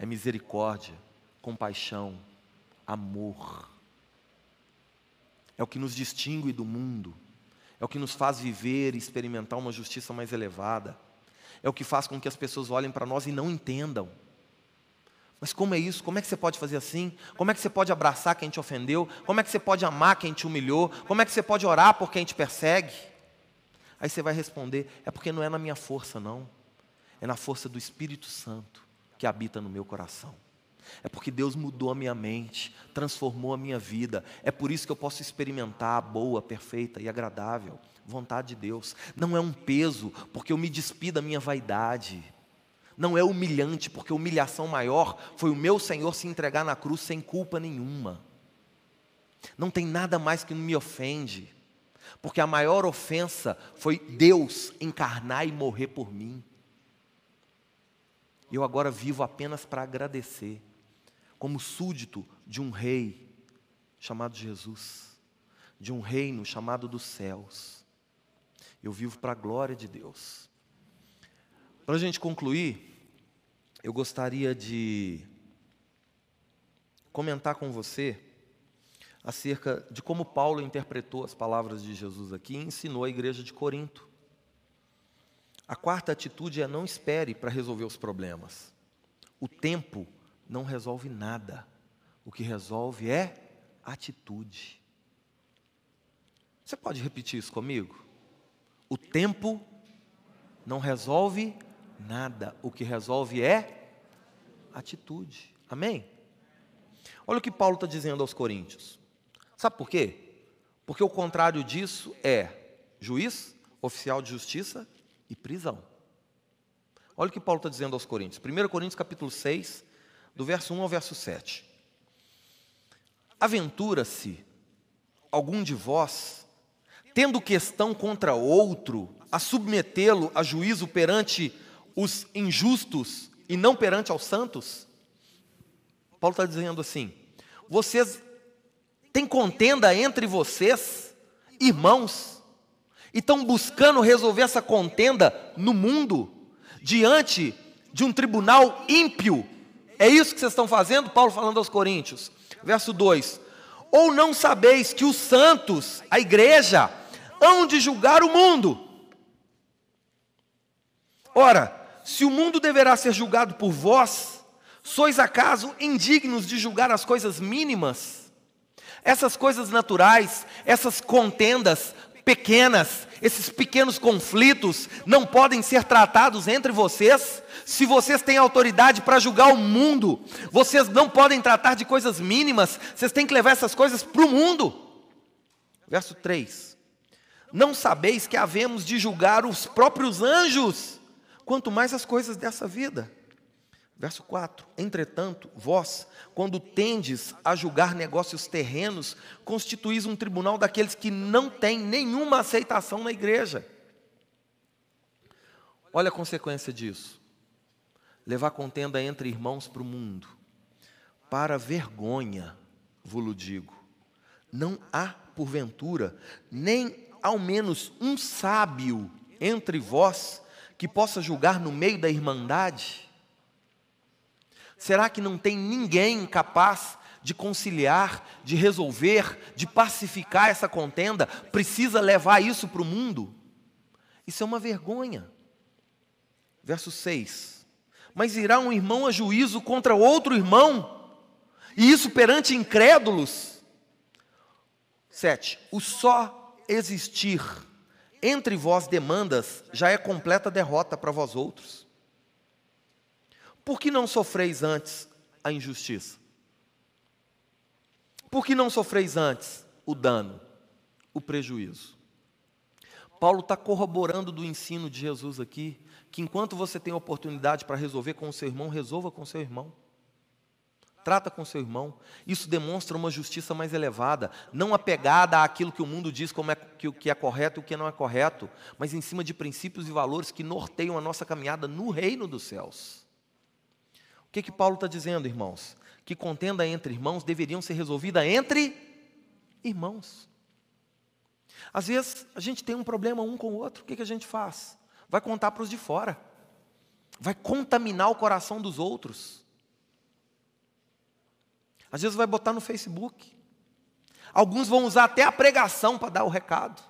É misericórdia, compaixão, amor. É o que nos distingue do mundo. É o que nos faz viver e experimentar uma justiça mais elevada. É o que faz com que as pessoas olhem para nós e não entendam. Mas como é isso? Como é que você pode fazer assim? Como é que você pode abraçar quem te ofendeu? Como é que você pode amar quem te humilhou? Como é que você pode orar por quem te persegue? Aí você vai responder: é porque não é na minha força, não. É na força do Espírito Santo que habita no meu coração. É porque Deus mudou a minha mente, transformou a minha vida. É por isso que eu posso experimentar a boa, perfeita e agradável vontade de Deus. Não é um peso, porque eu me despi da minha vaidade. Não é humilhante, porque a humilhação maior foi o meu Senhor se entregar na cruz sem culpa nenhuma. Não tem nada mais que me ofende. Porque a maior ofensa foi Deus encarnar e morrer por mim. Eu agora vivo apenas para agradecer, como súdito de um rei chamado Jesus, de um reino chamado dos céus. Eu vivo para a glória de Deus. Para a gente concluir, eu gostaria de comentar com você acerca de como Paulo interpretou as palavras de Jesus aqui e ensinou a igreja de Corinto. A quarta atitude é não espere para resolver os problemas. O tempo não resolve nada. O que resolve é atitude. Você pode repetir isso comigo? O tempo não resolve nada. O que resolve é atitude. Amém? Olha o que Paulo está dizendo aos Coríntios. Sabe por quê? Porque o contrário disso é juiz, oficial de justiça e prisão. Olha o que Paulo está dizendo aos Coríntios. 1 Coríntios capítulo 6, do verso 1 ao verso 7. Aventura-se algum de vós, tendo questão contra outro, a submetê-lo a juízo perante os injustos e não perante aos santos? Paulo está dizendo assim: vocês têm contenda entre vocês, irmãos, e estão buscando resolver essa contenda no mundo, diante de um tribunal ímpio. É isso que vocês estão fazendo? Paulo falando aos Coríntios. Verso 2: Ou não sabeis que os santos, a igreja, hão de julgar o mundo? Ora, se o mundo deverá ser julgado por vós, sois acaso indignos de julgar as coisas mínimas? Essas coisas naturais, essas contendas pequenas, esses pequenos conflitos não podem ser tratados entre vocês? Se vocês têm autoridade para julgar o mundo, vocês não podem tratar de coisas mínimas, vocês têm que levar essas coisas para o mundo. Verso 3: Não sabeis que havemos de julgar os próprios anjos, quanto mais as coisas dessa vida. Verso 4: Entretanto, vós, quando tendes a julgar negócios terrenos, constituís um tribunal daqueles que não têm nenhuma aceitação na igreja. Olha a consequência disso: levar contenda entre irmãos para o mundo. Para vergonha, vos digo, não há, porventura, nem ao menos um sábio entre vós que possa julgar no meio da irmandade? Será que não tem ninguém capaz de conciliar, de resolver, de pacificar essa contenda? Precisa levar isso para o mundo? Isso é uma vergonha. Verso 6: Mas irá um irmão a juízo contra outro irmão, e isso perante incrédulos. 7. O só existir entre vós demandas já é completa derrota para vós outros. Por que não sofreis antes a injustiça? Por que não sofreis antes o dano, o prejuízo? Paulo está corroborando do ensino de Jesus aqui, que enquanto você tem oportunidade para resolver com o seu irmão, resolva com o seu irmão. Trata com seu irmão. Isso demonstra uma justiça mais elevada, não apegada àquilo que o mundo diz como é que que é correto e o que não é correto, mas em cima de princípios e valores que norteiam a nossa caminhada no reino dos céus. O que, que Paulo está dizendo, irmãos? Que contenda entre irmãos deveriam ser resolvida entre irmãos. Às vezes a gente tem um problema um com o outro, o que, que a gente faz? Vai contar para os de fora, vai contaminar o coração dos outros. Às vezes vai botar no Facebook. Alguns vão usar até a pregação para dar o recado.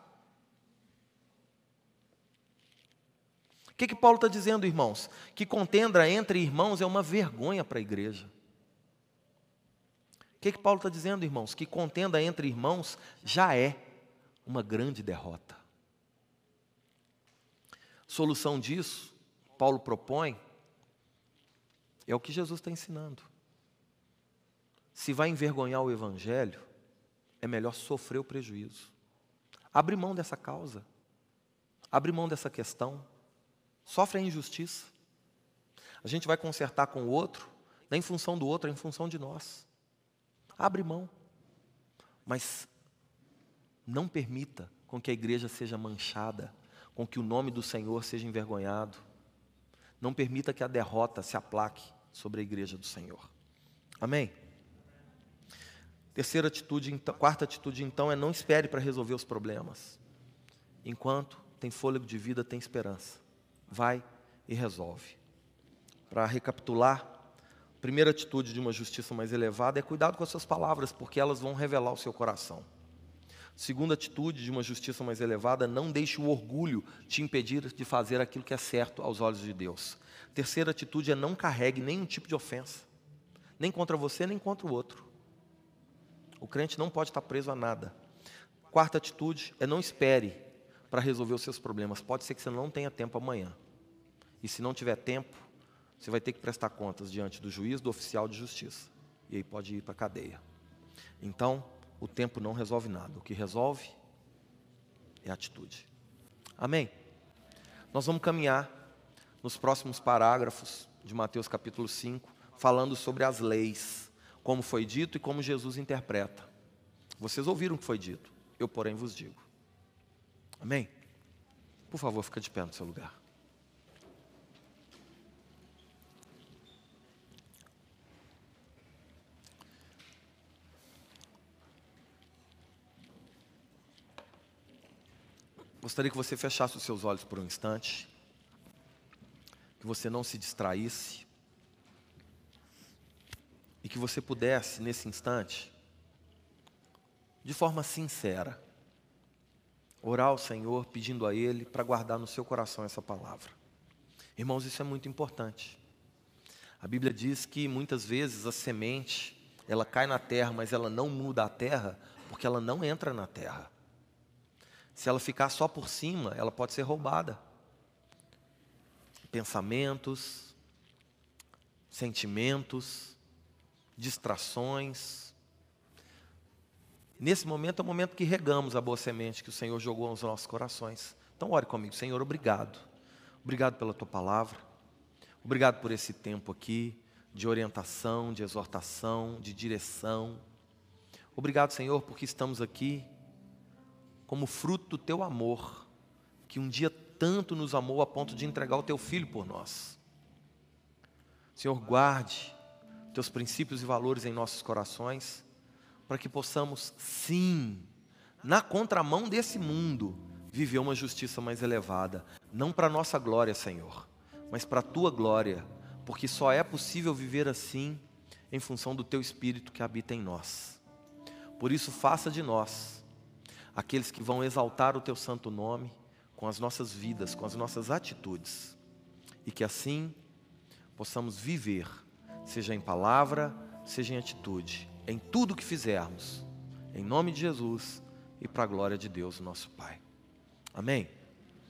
Que, que Paulo está dizendo, irmãos? Que contenda entre irmãos é uma vergonha para a igreja. O que, que Paulo está dizendo, irmãos? Que contenda entre irmãos já é uma grande derrota. Solução disso, Paulo propõe, é o que Jesus está ensinando. Se vai envergonhar o Evangelho, é melhor sofrer o prejuízo. Abre mão dessa causa, abre mão dessa questão sofre a injustiça. A gente vai consertar com o outro, não é em função do outro, é em função de nós. Abre mão. Mas não permita com que a igreja seja manchada, com que o nome do Senhor seja envergonhado. Não permita que a derrota se aplaque sobre a igreja do Senhor. Amém? Terceira atitude, então, quarta atitude, então, é não espere para resolver os problemas. Enquanto tem fôlego de vida, tem esperança vai e resolve. Para recapitular, a primeira atitude de uma justiça mais elevada é cuidado com as suas palavras, porque elas vão revelar o seu coração. Segunda atitude de uma justiça mais elevada, não deixe o orgulho te impedir de fazer aquilo que é certo aos olhos de Deus. Terceira atitude é não carregue nenhum tipo de ofensa, nem contra você, nem contra o outro. O crente não pode estar preso a nada. Quarta atitude é não espere para resolver os seus problemas. Pode ser que você não tenha tempo amanhã. E se não tiver tempo, você vai ter que prestar contas diante do juiz, do oficial de justiça. E aí pode ir para a cadeia. Então, o tempo não resolve nada. O que resolve é a atitude. Amém? Nós vamos caminhar nos próximos parágrafos de Mateus capítulo 5, falando sobre as leis, como foi dito e como Jesus interpreta. Vocês ouviram o que foi dito, eu, porém, vos digo. Amém? Por favor, fica de pé no seu lugar. Gostaria que você fechasse os seus olhos por um instante, que você não se distraísse, e que você pudesse, nesse instante, de forma sincera, orar ao Senhor pedindo a Ele para guardar no seu coração essa palavra. Irmãos, isso é muito importante. A Bíblia diz que muitas vezes a semente, ela cai na terra, mas ela não muda a terra, porque ela não entra na terra. Se ela ficar só por cima, ela pode ser roubada. Pensamentos, sentimentos, distrações. Nesse momento é o momento que regamos a boa semente que o Senhor jogou nos nossos corações. Então, ore comigo, Senhor, obrigado. Obrigado pela tua palavra. Obrigado por esse tempo aqui de orientação, de exortação, de direção. Obrigado, Senhor, porque estamos aqui como fruto do teu amor, que um dia tanto nos amou a ponto de entregar o teu filho por nós. Senhor, guarde teus princípios e valores em nossos corações, para que possamos, sim, na contramão desse mundo, viver uma justiça mais elevada, não para nossa glória, Senhor, mas para a tua glória, porque só é possível viver assim em função do teu espírito que habita em nós. Por isso, faça de nós aqueles que vão exaltar o teu santo nome com as nossas vidas, com as nossas atitudes, e que assim possamos viver, seja em palavra, seja em atitude, em tudo que fizermos, em nome de Jesus e para a glória de Deus, nosso Pai. Amém?